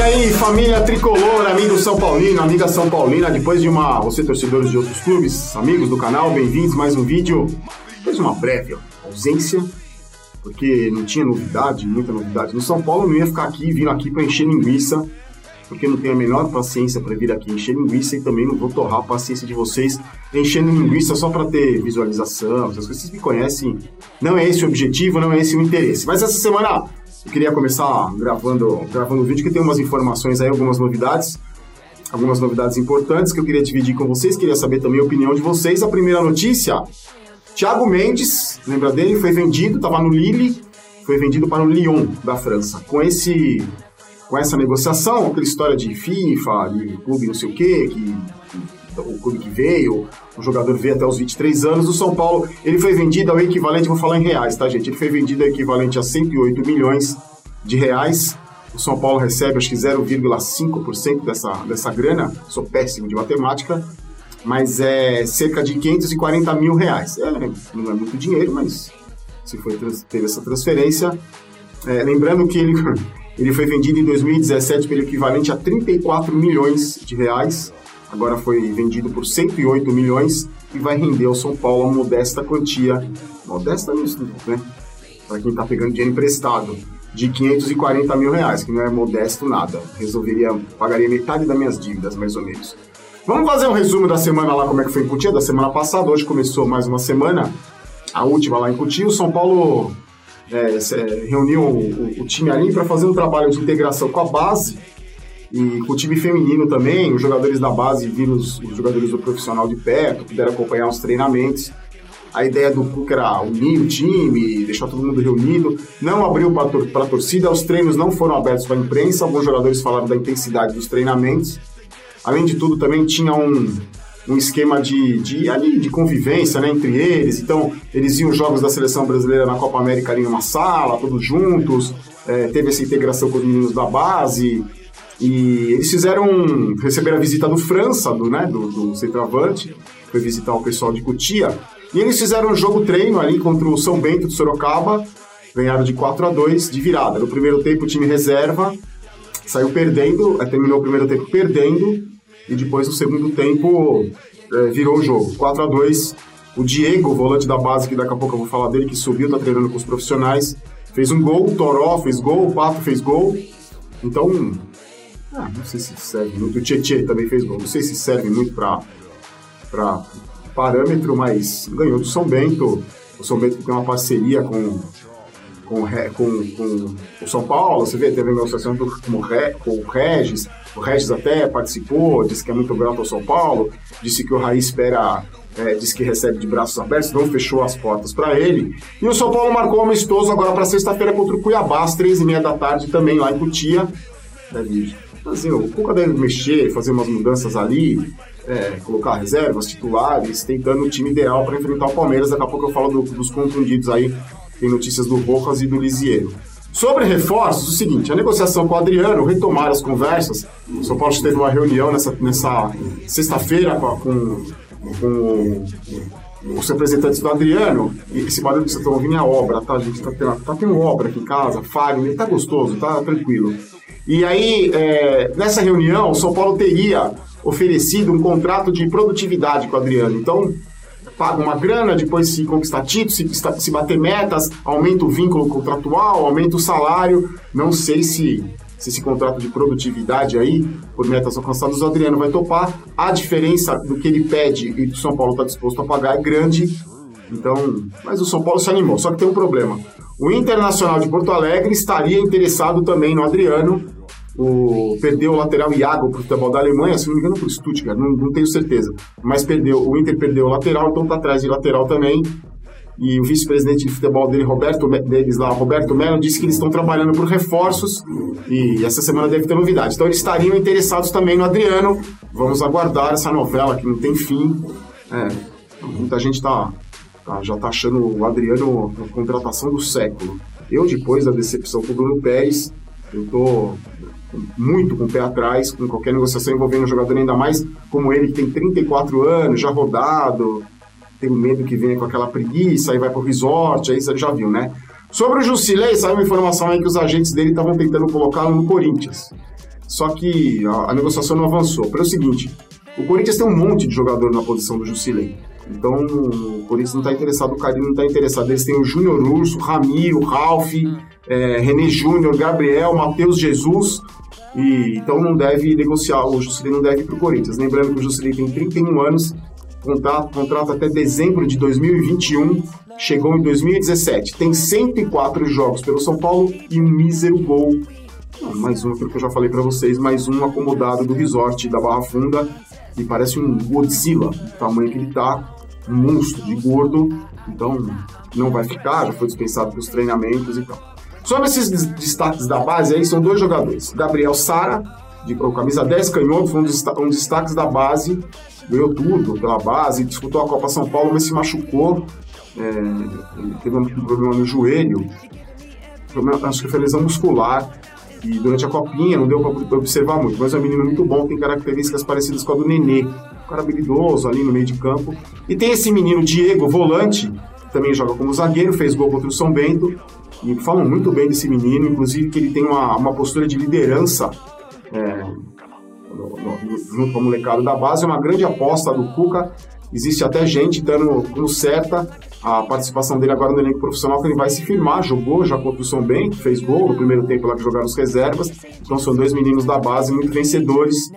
E aí, família tricolor, amigo São Paulino, amiga São Paulina, depois de uma. Você, torcedores de outros clubes, amigos do canal, bem-vindos mais um vídeo. Depois de uma breve ausência, porque não tinha novidade, muita novidade. No São Paulo eu não ia ficar aqui, vindo aqui para encher linguiça, porque não tenho a menor paciência para vir aqui encher linguiça e também não vou torrar a paciência de vocês enchendo linguiça só para ter visualização, essas coisas. Vocês me conhecem, não é esse o objetivo, não é esse o interesse. Mas essa semana eu queria começar gravando, gravando o vídeo que tem umas informações aí, algumas novidades, algumas novidades importantes que eu queria dividir com vocês, queria saber também a opinião de vocês. A primeira notícia, Thiago Mendes, lembra dele? Foi vendido, estava no Lille, foi vendido para o Lyon da França. Com esse com essa negociação, aquela história de FIFA, de clube não sei o quê, que o clube que veio, o jogador veio até os 23 anos, o São Paulo, ele foi vendido ao equivalente, vou falar em reais, tá, gente? Ele foi vendido ao equivalente a 108 milhões de reais. O São Paulo recebe, acho que 0,5% dessa, dessa grana. Sou péssimo de matemática, mas é cerca de 540 mil reais. É, não é muito dinheiro, mas se foi, teve essa transferência. É, lembrando que ele, ele foi vendido em 2017 pelo equivalente a 34 milhões de reais agora foi vendido por 108 milhões e vai render ao São Paulo uma modesta quantia, modesta nisso, né? Para quem está pegando dinheiro emprestado, de 540 mil reais, que não é modesto nada. Resolveria, pagaria metade das minhas dívidas, mais ou menos. Vamos fazer um resumo da semana lá, como é que foi em Cotia, da semana passada. Hoje começou mais uma semana, a última lá em Cotia. O São Paulo é, reuniu o, o time ali para fazer um trabalho de integração com a base e com o time feminino também, os jogadores da base viram os, os jogadores do profissional de perto, puderam acompanhar os treinamentos. A ideia do Cuca era unir o time, deixar todo mundo reunido, não abriu para tor a torcida, os treinos não foram abertos para a imprensa, alguns jogadores falaram da intensidade dos treinamentos. Além de tudo, também tinha um, um esquema de, de, ali, de convivência né, entre eles, então eles iam jogos da seleção brasileira na Copa América ali numa sala, todos juntos, é, teve essa integração com os meninos da base, e eles fizeram. receberam a visita do França, do, né, do, do centroavante, foi visitar o pessoal de Cutia. E eles fizeram um jogo treino ali contra o São Bento de Sorocaba, ganharam de 4 a 2 de virada. No primeiro tempo, o time reserva saiu perdendo, eh, terminou o primeiro tempo perdendo, e depois no segundo tempo é, virou o jogo. 4 a 2 O Diego, volante da base, que daqui a pouco eu vou falar dele, que subiu, tá treinando com os profissionais, fez um gol, o Toró fez gol, o Pato fez gol. Então, ah, não sei se serve muito. O Tietchan também fez gol. Não sei se serve muito para parâmetro, mas ganhou do São Bento. O São Bento tem uma parceria com, com, com, com o São Paulo. Você vê, teve negociação com, com o Regis. O Regis até participou, disse que é muito grato ao São Paulo, disse que o Raí espera é, disse que recebe de braços abertos, não fechou as portas para ele. E o São Paulo marcou um amistoso agora para sexta-feira contra o Cuiabá, às três e meia da tarde, também lá em Cutia. Deve assim, o Cuca deve mexer, fazer umas mudanças ali, é, colocar reservas, titulares, tentando o time ideal para enfrentar o Palmeiras. Daqui a pouco eu falo do, dos contundidos aí, tem notícias do Rojas e do Lisieiro. Sobre reforços, o seguinte, a negociação com o Adriano, retomar as conversas. O São Paulo teve uma reunião nessa, nessa sexta-feira com, com, com os representantes do Adriano, esse barulho que vocês estão ouvindo é obra, tá, gente? Tá tendo, tá tendo obra aqui em casa, Fagner, tá gostoso, tá tranquilo. E aí, é, nessa reunião, o São Paulo teria oferecido um contrato de produtividade com o Adriano. Então, paga uma grana, depois se conquistar título, se, se bater metas, aumenta o vínculo contratual, aumenta o salário. Não sei se, se esse contrato de produtividade aí, por metas alcançadas, o Adriano vai topar. A diferença do que ele pede e do São Paulo está disposto a pagar é grande. Então, mas o São Paulo se animou. Só que tem um problema. O Internacional de Porto Alegre estaria interessado também no Adriano. O, perdeu o lateral Iago para o futebol da Alemanha, se não me engano, para o Stuttgart, não, não, tenho certeza. Mas perdeu, o Inter perdeu o lateral, então está atrás de lateral também. E o vice-presidente de futebol dele, Roberto, deles lá, Roberto Melo, disse que eles estão trabalhando por reforços e essa semana deve ter novidade. Então eles estariam interessados também no Adriano. Vamos aguardar essa novela que não tem fim. É, muita gente está Tá? Já está achando o Adriano a contratação do século. Eu, depois da decepção com o Bruno Pérez, eu tô muito com o pé atrás com qualquer negociação envolvendo um jogador ainda mais como ele, que tem 34 anos, já rodado, tem medo que venha com aquela preguiça, aí vai pro resort, aí você já viu, né? Sobre o Jusilei, saiu uma informação aí que os agentes dele estavam tentando colocá-lo no Corinthians. só que a, a negociação não avançou. Pelo seguinte, o Corinthians tem um monte de jogador na posição do Jusilei. Então, o Corinthians não está interessado, o Carinho não está interessado. Eles têm o Júnior Urso, Ramiro, Ralf, é, René Júnior, Gabriel, Matheus Jesus. E, então não deve negociar, o Jusilei não deve ir para o Corinthians. Lembrando que o Jusilei tem 31 anos, contrato, contrato até dezembro de 2021, chegou em 2017. Tem 104 jogos pelo São Paulo e um mísero gol. mais um, que eu já falei para vocês, mais um acomodado do resort da Barra Funda, parece um Godzilla, o tamanho que ele tá, um monstro de gordo, então não vai ficar, já foi dispensado para os treinamentos e tal. Sobre esses destaques da base aí, são dois jogadores. Gabriel Sara, de camisa 10 canhoto, foi um dos, um dos destaques da base, ganhou tudo pela base, disputou a Copa São Paulo, mas se machucou, é, teve um problema no joelho, acho que foi lesão muscular, e durante a copinha não deu para observar muito, mas é um menino muito bom, tem características parecidas com a do Nenê. Um cara habilidoso ali no meio de campo. E tem esse menino Diego, volante, que também joga como zagueiro, fez gol contra o São Bento. E falam muito bem desse menino, inclusive que ele tem uma, uma postura de liderança é, junto com a molecada da base. É uma grande aposta do Cuca. Existe até gente dando como certa a participação dele agora no elenco profissional, que ele vai se firmar, jogou já contra o São Bento, fez gol no primeiro tempo lá que jogaram os reservas, então são dois meninos da base muito vencedores,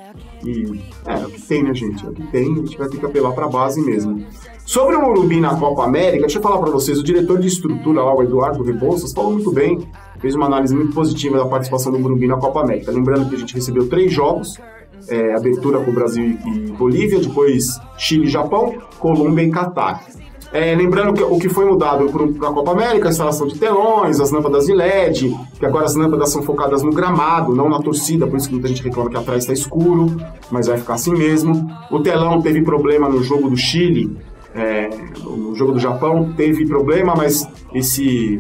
e é, tem, né, gente? Tem, a gente vai ter que apelar para a base mesmo. Sobre o Morumbi na Copa América, deixa eu falar para vocês, o diretor de estrutura lá, o Eduardo Rebouças, falou muito bem, fez uma análise muito positiva da participação do Morumbi na Copa América. Lembrando que a gente recebeu três jogos, é, abertura com o Brasil e Bolívia, depois Chile e Japão, Colômbia e Catar. É, lembrando que o que foi mudado para a Copa América, a instalação de telões, as lâmpadas de LED, que agora as lâmpadas são focadas no gramado, não na torcida, por isso que muita gente reclama que atrás está escuro, mas vai ficar assim mesmo. O telão teve problema no jogo do Chile, é, no jogo do Japão, teve problema, mas esse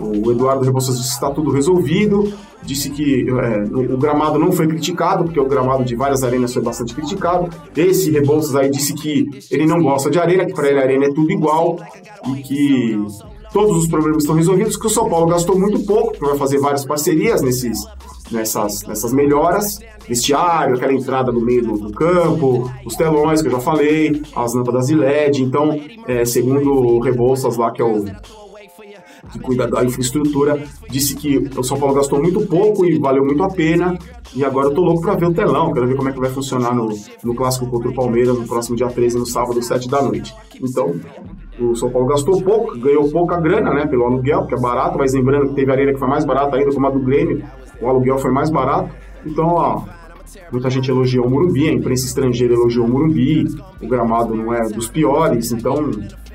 o Eduardo Rebouças está tudo resolvido, disse que é, o, gramado não foi criticado, porque o gramado de várias arenas foi bastante criticado. Esse Rebouças aí disse que ele não gosta de arena, que para ele a arena é tudo igual e que todos os problemas estão resolvidos, que o São Paulo gastou muito pouco, que vai fazer várias parcerias nesses, nessas, nessas melhoras, vestiário, aquela entrada no meio do, do, campo, os telões que eu já falei, as lâmpadas de LED. Então, é, segundo o Rebouças lá, que é o que cuida da infraestrutura, disse que o São Paulo gastou muito pouco e valeu muito a pena. E agora eu tô louco para ver o telão, quero ver como é que vai funcionar no, no clássico contra o Palmeiras no próximo dia 13, no sábado, 7 da noite. Então, o São Paulo gastou pouco, ganhou pouca grana, né, pelo aluguel, porque é barato, mas lembrando que teve arena que foi mais barata ainda, como a do Grêmio, o aluguel foi mais barato. Então, ó, muita gente elogiou o Morumbi, a imprensa estrangeira elogiou o Morumbi, o gramado não é dos piores, então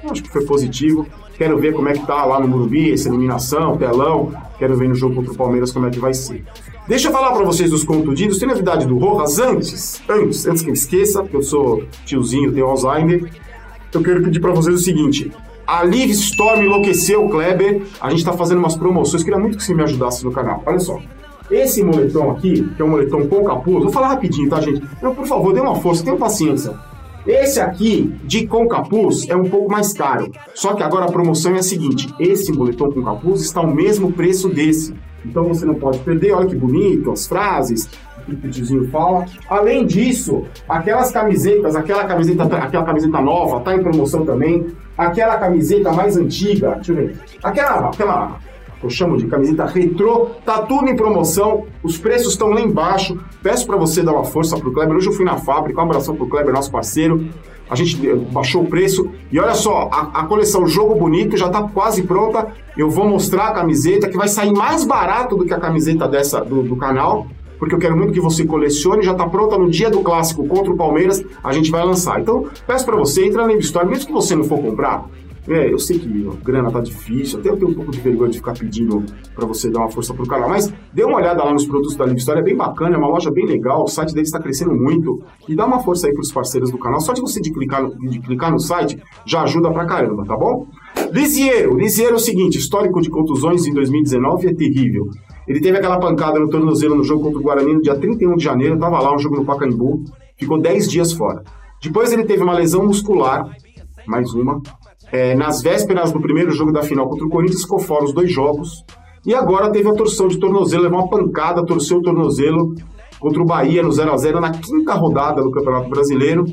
acho que foi positivo. Quero ver como é que tá lá no Morumbi, essa eliminação, telão. Quero ver no jogo contra o Palmeiras como é que vai ser. Deixa eu falar para vocês dos contundidos. Tem novidade do Rojas antes, antes, antes que eu esqueça, porque eu sou tiozinho, tenho Alzheimer. Eu quero pedir para vocês o seguinte: a Live Storm enlouqueceu Kleber. A gente tá fazendo umas promoções. Queria muito que você me ajudasse no canal. Olha só. Esse moletom aqui, que é um moletom com capuz, vou falar rapidinho, tá, gente? Então, por favor, dê uma força, tenha paciência. Esse aqui, de com capuz, é um pouco mais caro. Só que agora a promoção é a seguinte: esse moletom com capuz está ao mesmo preço desse. Então você não pode perder, olha que bonito, as frases, o que o tiozinho fala. Além disso, aquelas camisetas, aquela camiseta, aquela camiseta nova, tá em promoção também. Aquela camiseta mais antiga, deixa eu ver. Aquela, aquela eu chamo de camiseta retrô, tá tudo em promoção, os preços estão lá embaixo. Peço para você dar uma força pro Kleber. Hoje eu fui na fábrica, um abração pro Kleber, nosso parceiro. A gente baixou o preço. E olha só, a, a coleção Jogo Bonito já tá quase pronta. Eu vou mostrar a camiseta que vai sair mais barato do que a camiseta dessa do, do canal porque eu quero muito que você colecione, já está pronta no dia do clássico contra o Palmeiras, a gente vai lançar. Então, peço para você, entra na Store, mesmo que você não for comprar, é, eu sei que a grana tá difícil, até eu tenho um pouco de vergonha de ficar pedindo para você dar uma força pro canal, mas dê uma olhada lá nos produtos da Live é bem bacana, é uma loja bem legal, o site deles está crescendo muito, e dá uma força aí pros parceiros do canal, só de você de clicar, no, de clicar no site já ajuda pra caramba, tá bom? Lisieiro, Lisieiro é o seguinte, histórico de contusões em 2019 é terrível. Ele teve aquela pancada no tornozelo no jogo contra o Guarani no dia 31 de janeiro, tava lá um jogo no Pacaembu, ficou 10 dias fora. Depois ele teve uma lesão muscular, mais uma, é, nas vésperas do primeiro jogo da final contra o Corinthians, ficou fora os dois jogos. E agora teve a torção de tornozelo, levou uma pancada, torceu o tornozelo. contra o Bahia no 0 a 0 na quinta rodada do Campeonato Brasileiro.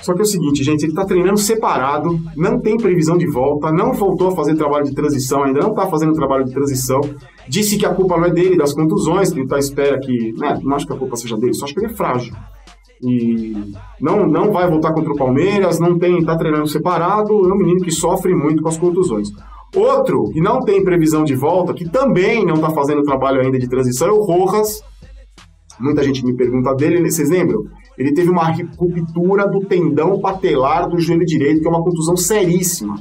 Só que é o seguinte, gente, ele está treinando separado, não tem previsão de volta, não voltou a fazer trabalho de transição, ainda não está fazendo trabalho de transição. Disse que a culpa não é dele, das contusões, que ele está espera que. Né, não acho que a culpa seja dele, só acho que ele é frágil. E não, não vai voltar contra o Palmeiras, não tem, tá treinando separado, é um menino que sofre muito com as contusões. Outro que não tem previsão de volta, que também não está fazendo trabalho ainda de transição, é o Rojas. Muita gente me pergunta dele, vocês lembram? Ele teve uma ruptura do tendão patelar do joelho direito, que é uma contusão seríssima.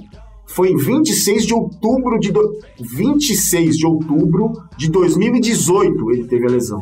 Foi em 26 de outubro de do... 26 de outubro de 2018 ele teve a lesão.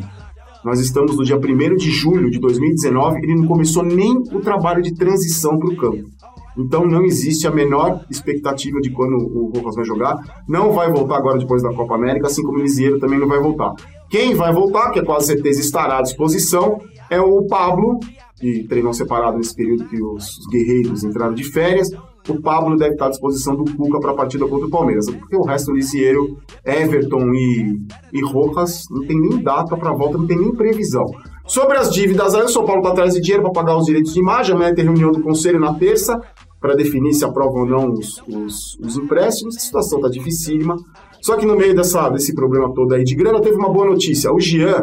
Nós estamos no dia 1 de julho de 2019, ele não começou nem o trabalho de transição para o campo. Então não existe a menor expectativa de quando o Rojas vai jogar. Não vai voltar agora depois da Copa América, assim como o Lisieiro também não vai voltar. Quem vai voltar, que é quase certeza estará à disposição, é o Pablo, que treinou separado nesse período que os guerreiros entraram de férias. O Pablo deve estar à disposição do Cuca para a partida contra o Palmeiras, porque o resto do Lisieiro, Everton e, e Rojas não tem nem data para volta, não tem nem previsão. Sobre as dívidas, aí o São Paulo está atrás de dinheiro para pagar os direitos de imagem. Amanhã tem reunião do Conselho na terça para definir se aprovam ou não os, os, os empréstimos. A situação está dificílima. Só que no meio dessa, desse problema todo aí de grana, teve uma boa notícia. O Jean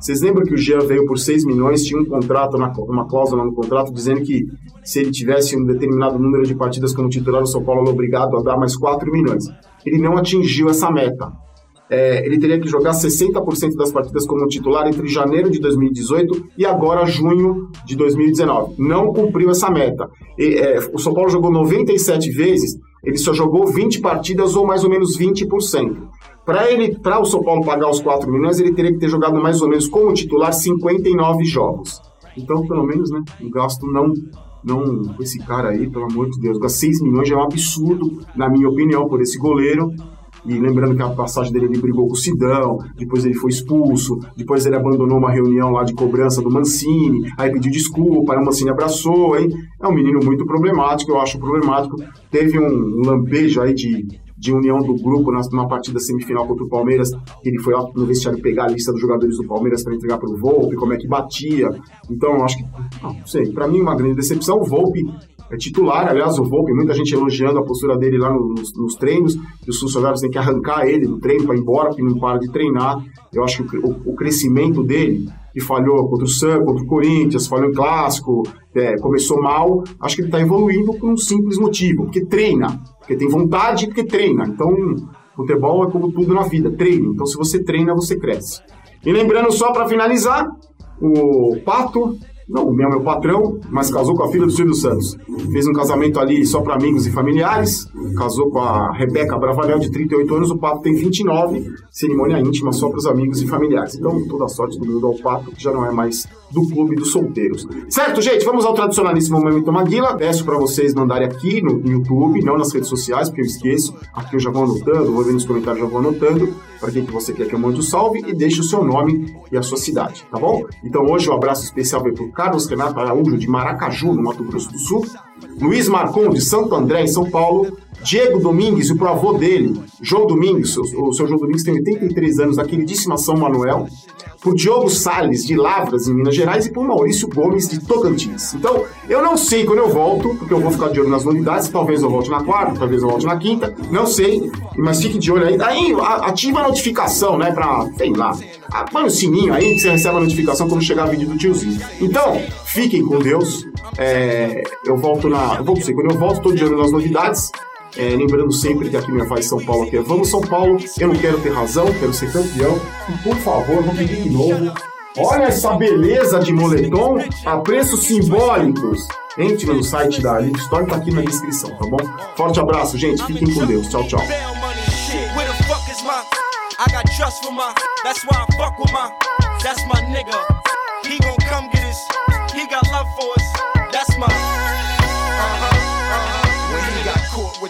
vocês lembram que o Jean veio por 6 milhões, tinha um contrato, uma cláusula no contrato, dizendo que se ele tivesse um determinado número de partidas como titular, o São Paulo era obrigado a dar mais 4 milhões. Ele não atingiu essa meta. É, ele teria que jogar 60% das partidas como titular entre janeiro de 2018 e agora junho de 2019. Não cumpriu essa meta. E, é, o São Paulo jogou 97 vezes, ele só jogou 20 partidas ou mais ou menos 20%. Para ele, para o São Paulo pagar os 4 milhões, ele teria que ter jogado mais ou menos como titular 59 jogos. Então, pelo menos, né, o gasto não não com esse cara aí, pelo amor de Deus, gastar 6 milhões já é um absurdo, na minha opinião, por esse goleiro. E lembrando que a passagem dele ele brigou com o Sidão, depois ele foi expulso, depois ele abandonou uma reunião lá de cobrança do Mancini, aí pediu desculpa, aí o Mancini abraçou, hein? É um menino muito problemático, eu acho problemático. Teve um lampejo aí de de união do grupo na partida semifinal contra o Palmeiras. Ele foi lá no vestiário pegar a lista dos jogadores do Palmeiras para entregar para o Volpe, como é que batia. Então, acho que, não, sei, para mim uma grande decepção. O Volpe é titular, aliás, o Volpe, muita gente elogiando a postura dele lá nos, nos treinos, que os funcionários têm que arrancar ele do treino para ir embora, porque não para de treinar. Eu acho que o, o crescimento dele, que falhou contra o Sam, contra o Corinthians, falhou em clássico, é, começou mal, acho que ele está evoluindo por um simples motivo, porque treina, porque tem vontade porque treina. Então, futebol é como tudo na vida, treino. Então, se você treina, você cresce. E lembrando só para finalizar, o Pato não, o meu é meu patrão, mas casou com a filha do Silvio Santos. Fez um casamento ali só para amigos e familiares. Casou com a Rebeca Bravanel, de 38 anos. O Pato tem 29. Cerimônia íntima só para os amigos e familiares. Então, toda a sorte do mundo ao Pato, que já não é mais do clube dos solteiros. Certo, gente? Vamos ao tradicionalíssimo Momento Maguila. Peço para vocês mandarem aqui no YouTube, não nas redes sociais, porque eu esqueço. Aqui eu já vou anotando, vou ver nos comentários, já vou anotando para quem que você quer que eu mande o um salve e deixe o seu nome e a sua cidade, tá bom? Então hoje um abraço especial para o Carlos Renato Araújo, de Maracaju, no Mato Grosso do Sul, Luiz Marcon, de Santo André, em São Paulo, Diego Domingues e pro avô dele, João Domingues, o, o seu João Domingues tem 83 anos, da queridíssima São Manuel, por Diogo Sales de Lavras, em Minas Gerais, e por Maurício Gomes, de Tocantins. Então, eu não sei quando eu volto, porque eu vou ficar de olho nas novidades, talvez eu volte na quarta, talvez eu volte na quinta, não sei, mas fique de olho aí. Aí, ativa a notificação, né, pra, sei lá, põe o sininho aí que você recebe a notificação quando chegar o vídeo do tiozinho. Então, fiquem com Deus, é, eu volto na, eu vou dizer, quando eu volto, estou de olho nas novidades, é, lembrando sempre que aqui minha faz São Paulo aqui é Vamos São Paulo, eu não quero ter razão, quero ser campeão. E por favor, vou pedir de novo. Olha essa beleza de moletom a preços simbólicos. Entre no site da Live Store, tá aqui na descrição, tá bom? Forte abraço, gente. Fiquem com Deus. Tchau, tchau. That's my, nigga. He gon' come get his, he got love for us, that's my.